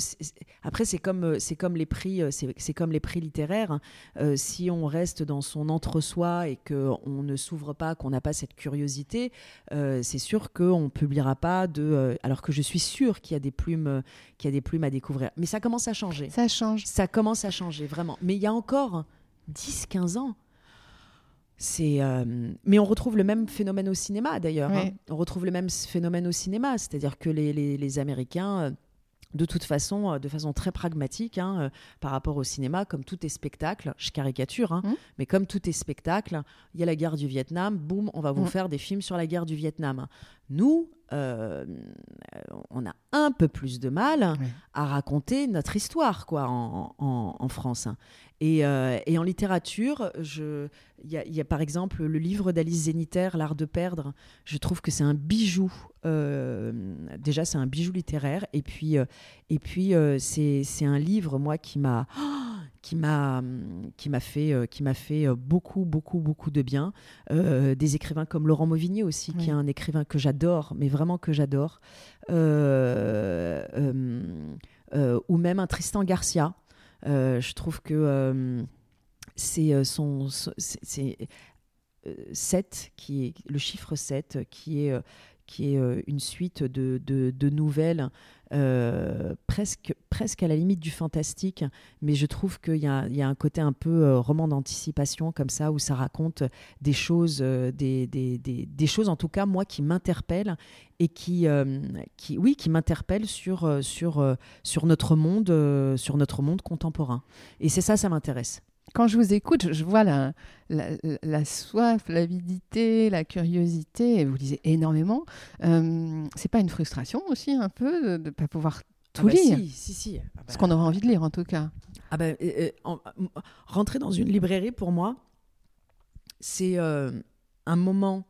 après, c'est comme, euh, c'est comme les prix, euh, c'est comme les prix littéraires. hein. Euh, si on reste dans son entre-soi et qu'on ne s'ouvre pas, qu'on n'a pas cette curiosité, euh, c'est sûr qu'on ne publiera pas de. alors que je suis sûre qu'il y a des plumes, qu'il y a des plumes à découvrir. Mais ça commence à changer. Ça change. Ça commence à changer, vraiment. Mais il y a encore 10-15 ans. C'est, euh, mais on retrouve le même phénomène au cinéma d'ailleurs. Oui. hein. On retrouve le même phénomène au cinéma, c'est-à-dire que les, les- les Américains, euh, de toute façon, euh, de façon très pragmatique, hein, euh, par rapport au cinéma, comme tout est spectacle, je caricature, hein, Mhm. mais comme tout est spectacle, il y a la guerre du Vietnam, boum, on va vous Mhm. faire des films sur la guerre du Vietnam. Nous, euh, on a un peu plus de mal Oui. à raconter notre histoire quoi en, en- en France. Et, euh, et en littérature, il y, a- il y a par exemple le livre d'Alice Zénitaire, L'art de perdre. Je trouve que c'est un bijou. euh, déjà, c'est un bijou littéraire. Et puis, euh, et puis c'est un livre, moi, qui m'a qui m'a qui m'a fait qui m'a fait beaucoup beaucoup beaucoup de bien Euh, des écrivains comme Laurent Mauvigné aussi qui est un écrivain que j'adore mais vraiment que j'adore Euh, euh, euh, ou même un Tristan Garcia je trouve que euh, c'est euh, c'est- c'est euh, 7 qui est le chiffre 7 qui est euh, qui est euh, une suite de, de- nouvelles euh, presque presque à la limite du fantastique, mais je trouve qu'il y, y a un côté un peu euh, roman d'anticipation comme ça, où ça raconte des choses, des, des- des- choses en tout cas, moi, qui m'interpellent et qui, qui oui, qui m'interpellent sur, sur, sur, notre monde, sur notre monde contemporain. Et c'est ça, ça m'intéresse. Quand je vous écoute, je- vois la, la, la soif, l'avidité, la curiosité, et vous lisez énormément. Euh, c'est pas une frustration aussi un peu de ne pas pouvoir tout Ah bah lire si, si, si. Ah bah- Ce qu'on aurait envie de lire en tout cas. Ah euh, en- m- rentrer dans une librairie, pour moi, c'est euh, un moment.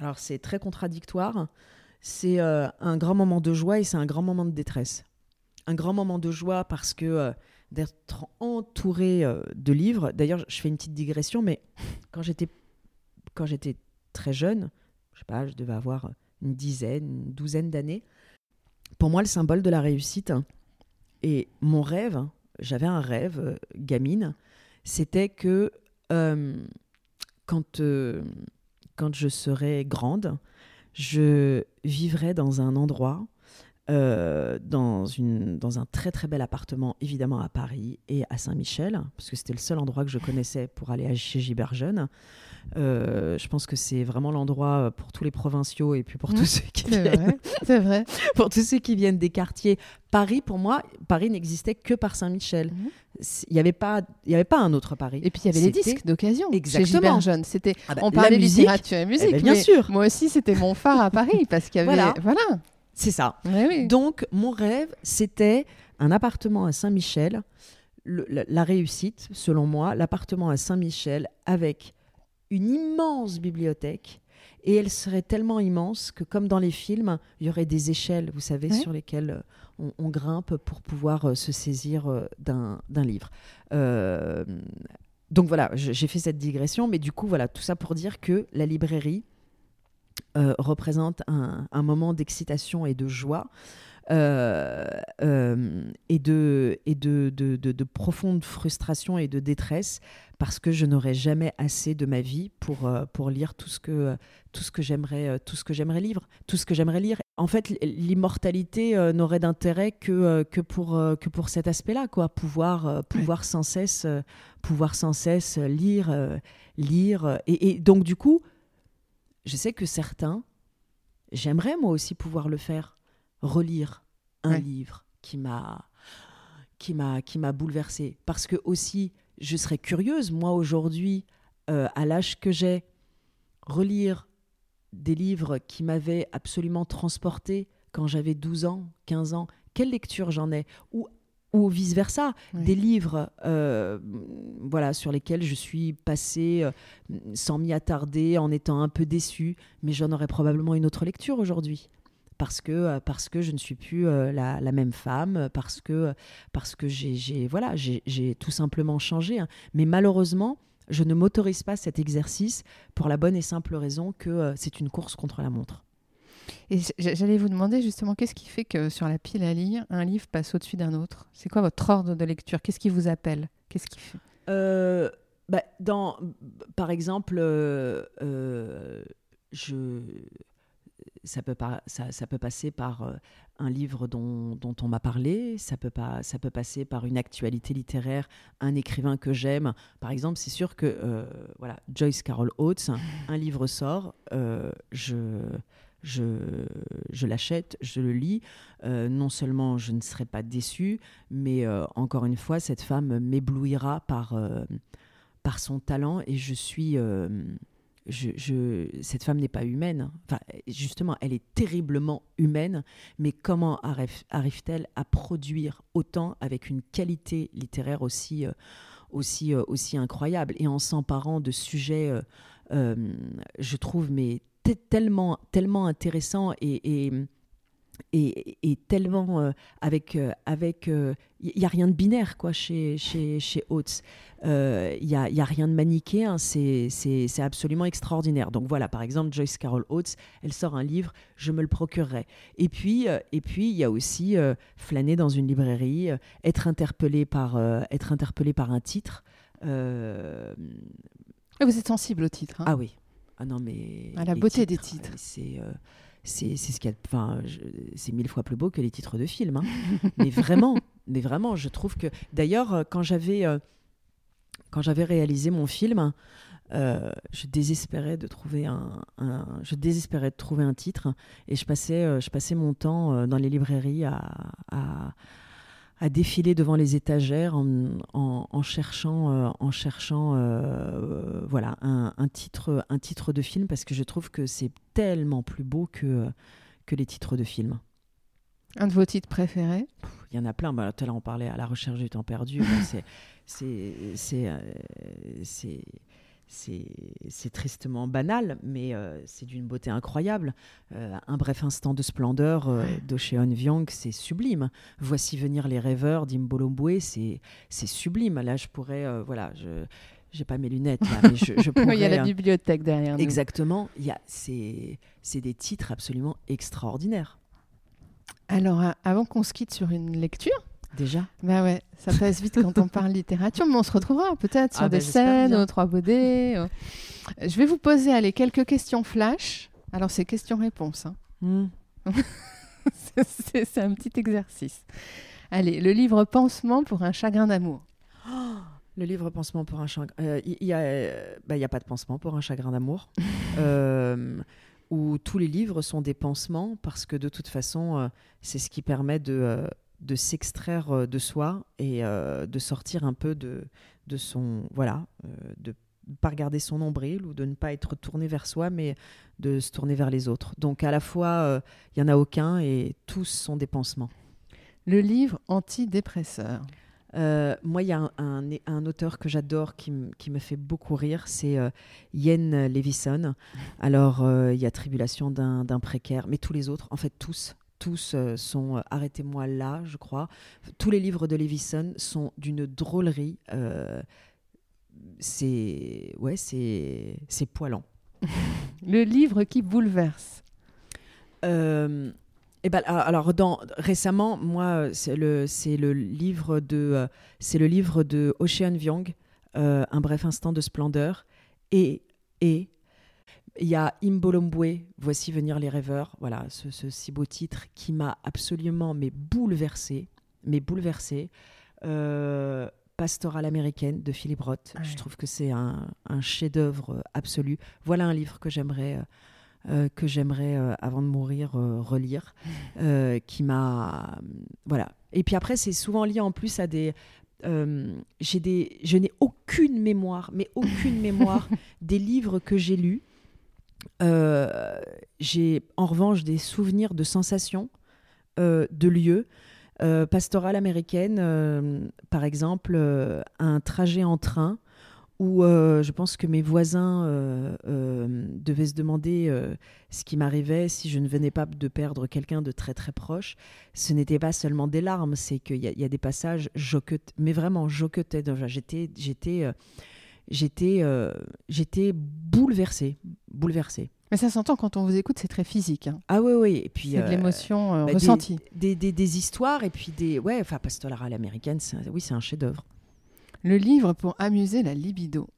Alors, c'est très contradictoire. C'est euh, un grand moment de joie et c'est un grand moment de détresse. Un grand moment de joie parce que euh, d'être entouré euh, de livres. D'ailleurs, je fais une petite digression, mais quand j'étais quand j'étais très jeune, je sais pas, je devais avoir une dizaine, une douzaine d'années. Pour moi, le symbole de la réussite et mon rêve, j'avais un rêve, euh, gamine, c'était que euh, quand, quand je serais grande, je vivrais dans un endroit, euh, dans, une, dans un très très bel appartement, évidemment à Paris et à Saint-Michel, parce que c'était le seul endroit que je connaissais pour aller chez Gilbert Jeune. Euh, je pense que c'est vraiment l'endroit pour tous les provinciaux et puis pour Mmh, tous ceux qui viennent vrai, c'est vrai. pour tous ceux qui viennent des quartiers. Paris, pour moi, Paris n'existait que par Saint-Michel. C'est- Il n'y avait, pas- il y avait pas un autre Paris. Et puis il y avait les disques d'occasion Exactement. chez Gilbert Jeune. C'était, Ah bah, on la parlait musique, littérature et musique, eh ben, bien mais sûr. moi aussi c'était mon phare à Paris parce qu'il y avait, Voilà. voilà. C'est ça. Ouais, oui. Donc, mon rêve, c'était un appartement à Saint-Michel. La, la réussite, selon moi, l'appartement à Saint-Michel avec une immense bibliothèque. Et elle serait tellement immense que, comme dans les films, il y aurait des échelles, vous savez, Ouais. sur lesquelles euh, on, on grimpe pour pouvoir euh, se saisir euh, d'un livre. Euh, donc voilà, j'ai fait cette digression, mais du coup, voilà, tout ça pour dire que la librairie euh, représente un, un moment d'excitation et de joie. euh, euh, et de, et de, de, de- de profonde frustration et de détresse parce que je n'aurai jamais assez de ma vie pour, pour lire tout ce que, tout ce que j'aimerais tout ce que j'aimerais lire tout ce que j'aimerais lire en fait l'immortalité n'aurait d'intérêt que, que, pour, que pour cet aspect là quoi pouvoir, pouvoir sans cesse pouvoir sans cesse lire lire et, et donc du coup je sais que certains j'aimerais moi aussi pouvoir le faire. Relire un Ouais. livre qui m'a qui m'a qui m'a bouleversée parce que aussi je serais curieuse moi aujourd'hui euh, à l'âge que j'ai relire des livres qui m'avaient absolument transporté quand j'avais 12 ans 15 ans. Quelle lecture j'en ai? Ou ou vice versa Oui. des livres euh, voilà sur lesquels je suis passée euh, sans m'y attarder en étant un peu déçue mais j'en aurais probablement une autre lecture aujourd'hui parce que euh, parce que je ne suis plus la, la même femme parce que parce que j'ai voilà j'ai j'ai tout simplement changé hein. mais malheureusement je ne m'autorise pas cet exercice pour la bonne et simple raison que c'est une course contre la montre Et j'allais vous demander justement qu'est-ce qui fait que sur la pile à lire, un livre passe au-dessus d'un autre? C'est quoi votre ordre de lecture? Qu'est-ce qui vous appelle? Qu'est-ce qui fait? Euh, bah, par exemple, euh, euh, je, ça, peut pas, ça, peut passer par un livre dont, on m'a parlé, ça peut, pas, ça peut passer par une actualité littéraire, un écrivain que j'aime. Par exemple, c'est sûr que voilà, Joyce Carol Oates, un livre sort, je, je, l'achète, je le lis. Euh, non seulement je ne serai pas déçue, mais euh, encore une fois, cette femme m'éblouira par, euh, par son talent et je suis. cette femme n'est pas humaine. Enfin, justement, elle est terriblement humaine, mais comment arrive- arrive-t-elle à produire autant avec une qualité littéraire aussi, aussi, aussi incroyable? Et en s'emparant de sujets, je trouve, mais tellement, tellement intéressants et, et, et, et tellement euh, avec euh, avec il y, a rien de binaire quoi chez chez chez Oates il y a, y a rien de manichéen c'est c'est absolument extraordinaire. Donc voilà par exemple Joyce Carol Oates elle sort un livre je me le procurerai. Et puis euh, et puis il y a aussi euh, flâner dans une librairie euh, être interpellé par euh, être interpellé par un titre euh, Ah, Vous êtes sensible au titre. hein. Ah oui ah non mais À la beauté des titres. c'est euh, c'est c'est ce qu'il y a de- enfin c'est mille fois plus beau que les titres de films hein. mais vraiment mais vraiment, je trouve que. D'ailleurs, euh, quand j'avais euh, quand j'avais réalisé mon film, euh, je désespérais de trouver un, un- je désespérais de trouver un titre et je passais euh, je passais mon temps euh, dans les librairies à, à à défiler devant les étagères en, en- en cherchant, euh, en cherchant euh, voilà, un, un titre, un titre de film parce que je trouve que c'est tellement plus beau que, que les titres de films. Un de vos titres préférés? Il y en a plein. Bah, tout à l'heure, on parlait à la recherche du temps perdu. C'est, c'est, c'est, euh, c'est, tristement banal, mais euh, c'est d'une beauté incroyable. Euh, un bref instant de splendeur euh, d'Ocean Vyang, c'est sublime. Voici venir les rêveurs d'Imbolombwe, c'est, sublime. Là, je pourrais, voilà, je, j'ai pas mes lunettes là, mais je, je pourrais. Il y a la bibliothèque derrière nous. Exactement. C'est, des titres absolument extraordinaires. Alors, avant qu'on se quitte sur une lecture, Déjà. bah ouais, ça passe vite quand on parle littérature, mais on se retrouvera peut-être sur Ah bah, des j'espère scènes, aux trois baudets. euh. Je vais vous poser allez, quelques questions flash. Alors, c'est questions-réponses. hein. Hmm. c'est un petit exercice. Allez, le livre Pansement pour un chagrin d'amour. Le livre Pansement pour un chagrin. Il n'y a, euh, bah, a pas de pansement pour un chagrin d'amour. Euh, où tous les livres sont des pansements parce que de toute façon, euh, c'est ce qui permet de, euh, de s'extraire euh, de soi et euh, de sortir un peu de, de son. Voilà, euh, de ne pas regarder son nombril ou de ne pas être tourné vers soi, mais de se tourner vers les autres. Donc à la fois, euh, il y en a aucun et tous sont des pansements. Le livre Antidépresseur. Moi, il y a un, un- un auteur que j'adore qui, qui me fait beaucoup rire, c'est Yen Levison. Alors, il y a Tribulation d'un précaire, mais tous les autres, en fait, tous, tous euh, sont euh, Arrêtez-moi là, je crois. Tous les livres de Levison sont d'une drôlerie. euh, c'est ouais, c'est c'est poilant. Le livre qui bouleverse. Euh, eh ben, alors dans, récemment, moi, c'est le, c'est le livre de, c'est le livre de Ocean Vyang, euh, Un bref instant de splendeur, et et il y a Imbolombwe, Voici venir les rêveurs, voilà, ce, ce si beau titre qui m'a absolument mais bouleversé, mais bouleversé. Euh, Pastorale américaine de Philippe Roth, Ouais. je trouve que c'est un, un chef-d'œuvre absolu. Voilà un livre que j'aimerais euh, euh, que j'aimerais, euh, avant de mourir, euh, relire, euh, qui m'a... Voilà. Et puis après, c'est souvent lié en plus à des... euh, j'ai des, je n'ai aucune mémoire, mais aucune mémoire des livres que j'ai lus. Euh, j'ai en revanche des souvenirs de sensations, euh, de lieux. Euh, pastorale américaine, par exemple, un trajet en train où je pense que mes voisins devaient se demander ce qui m'arrivait si je ne venais pas de perdre quelqu'un de très très proche. Ce n'était pas seulement des larmes, c'est qu'il y, a- des passages, mais vraiment J'étais, j'étais, j'étais, euh, j'étais bouleversée, bouleversée. Mais ça s'entend quand on vous écoute, c'est très physique. hein. Ah oui, oui. Et puis C'est de euh, l'émotion euh, bah, des- ressentie. des, des, des histoires et puis des, ouais, enfin pastorale américaine, c'est un- oui, c'est un chef-d'œuvre. Le livre pour amuser la libido.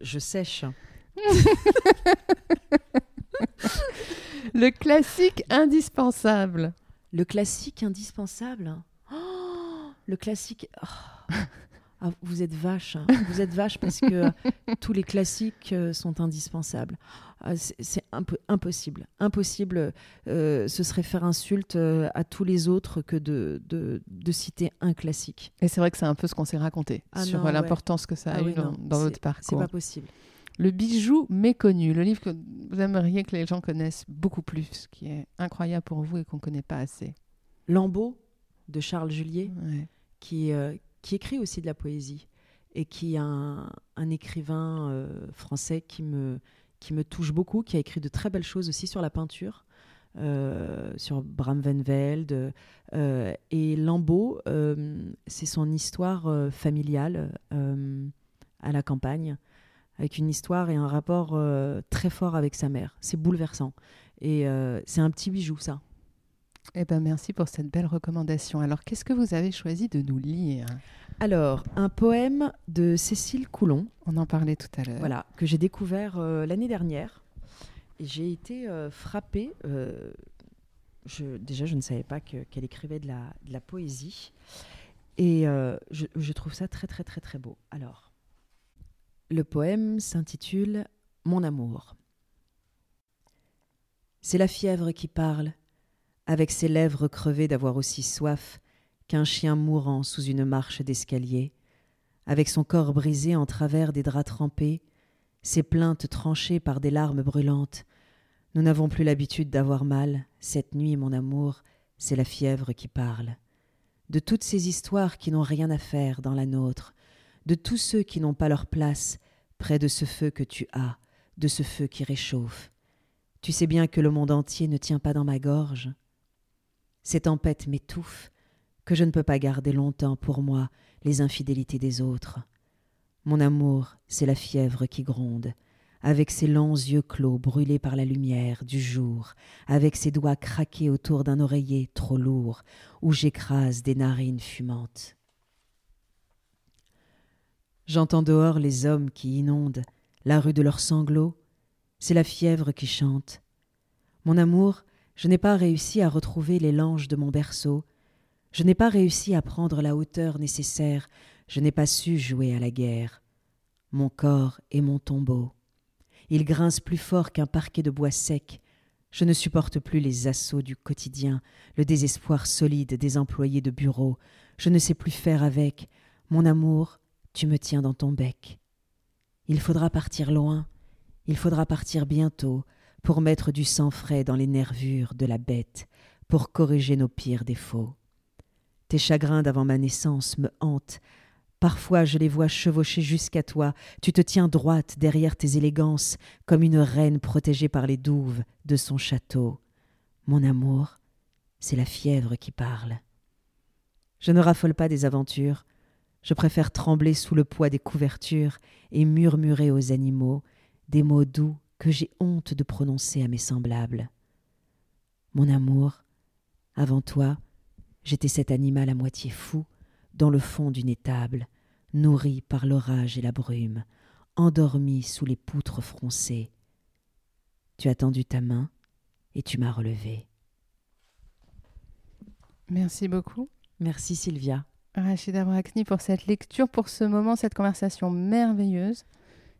Je sèche. Le classique indispensable. Le classique indispensable. Oh, le classique. oh. Ah, vous êtes vache. hein. Vous êtes vache parce que tous les classiques euh, sont indispensables. Ah, c'est- C'est impossible. Impossible. euh, ce serait faire insulte euh, à tous les autres que de, de, de citer un classique. Et c'est vrai que c'est un peu ce qu'on s'est raconté Ah sur ouais. l'importance que ça a Ah eu oui, dans, dans votre C'est parcours. pas possible. Le bijou méconnu, le livre que vous aimeriez que les gens connaissent beaucoup plus, qui est incroyable pour vous et qu'on ne connaît pas assez. Lambeau de Charles Julier. Ouais. qui, qui écrit aussi de la poésie et qui est un, écrivain euh, français qui me, qui me touche beaucoup, qui a écrit de très belles choses aussi sur la peinture, euh, sur Bram Van Velde. euh, et Lambeau, c'est son histoire familiale à la campagne, avec une histoire et un rapport très fort avec sa mère. C'est bouleversant. Et c'est un petit bijou, ça. Eh ben, merci pour cette belle recommandation. Alors, qu'est-ce que vous avez choisi de nous lire? Alors, un poème de Cécile Coulon, On en parlait tout à l'heure. voilà, que j'ai découvert euh, l'année dernière. Et j'ai été euh, frappée. euh, je, déjà, je ne savais pas que- qu'elle écrivait de la, de la poésie. Et je, je trouve ça très, très, très, très beau. Alors, le poème s'intitule Mon amour. C'est la fièvre qui parle, avec ses lèvres crevées d'avoir aussi soif qu'un chien mourant sous une marche d'escalier, avec son corps brisé en travers des draps trempés, ses plaintes tranchées par des larmes brûlantes. Nous n'avons plus l'habitude d'avoir mal. Cette nuit, mon amour, c'est la fièvre qui parle. De toutes ces histoires qui n'ont rien à faire dans la nôtre, de tous ceux qui n'ont pas leur place près de ce feu que tu as, de ce feu qui réchauffe. Tu sais bien que le monde entier ne tient pas dans ma gorge. Ces tempêtes m'étouffent, que je ne peux pas garder longtemps pour moi les infidélités des autres. Mon amour, c'est la fièvre qui gronde, avec ses longs yeux clos brûlés par la lumière du jour, avec ses doigts craqués autour d'un oreiller trop lourd, où j'écrase des narines fumantes. J'entends dehors les hommes qui inondent la rue de leurs sanglots, c'est la fièvre qui chante. Mon amour, je n'ai pas réussi à retrouver les langes de mon berceau, je n'ai pas réussi à prendre la hauteur nécessaire, je n'ai pas su jouer à la guerre. Mon corps est mon tombeau. Il grince plus fort qu'un parquet de bois sec. Je ne supporte plus les assauts du quotidien, le désespoir solide des employés de bureau. Je ne sais plus faire avec. Mon amour, tu me tiens dans ton bec. Il faudra partir loin, il faudra partir bientôt pour mettre du sang frais dans les nervures de la bête, pour corriger nos pires défauts. Tes chagrins d'avant ma naissance me hantent. Parfois je les vois chevaucher jusqu'à toi. Tu te tiens droite derrière tes élégances, comme une reine protégée par les douves de son château. Mon amour, c'est la fièvre qui parle. Je ne raffole pas des aventures. Je préfère trembler sous le poids des couvertures et murmurer aux animaux des mots doux que j'ai honte de prononcer à mes semblables. Mon amour, avant toi, j'étais cet animal à moitié fou dans le fond d'une étable, nourri par l'orage et la brume, endormi sous les poutres froncées. Tu as tendu ta main et tu m'as relevé. Merci beaucoup. Merci Sylvia. Rachida Brakni pour cette lecture, pour ce moment, cette conversation merveilleuse.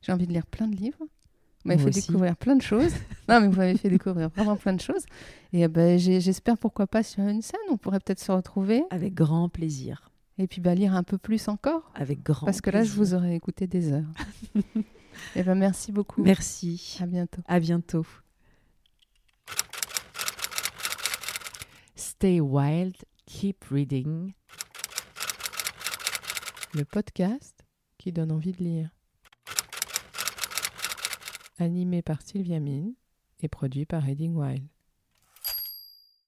J'ai envie de lire plein de livres. Vous m'avez fait aussi. découvrir plein de choses. non, mais vous m'avez fait découvrir vraiment plein de choses. Et euh, ben, j'espère pourquoi pas sur une scène, on pourrait peut-être se retrouver Avec grand plaisir. et puis bah, lire un peu plus encore. Avec grand Parce que là, je plaisir. vous aurais écouté des heures. et ben, merci beaucoup. Merci. À bientôt. À bientôt. Stay wild, keep reading. Le podcast qui donne envie de lire. Animé par Sylvia Mine et produit par Reading Wild.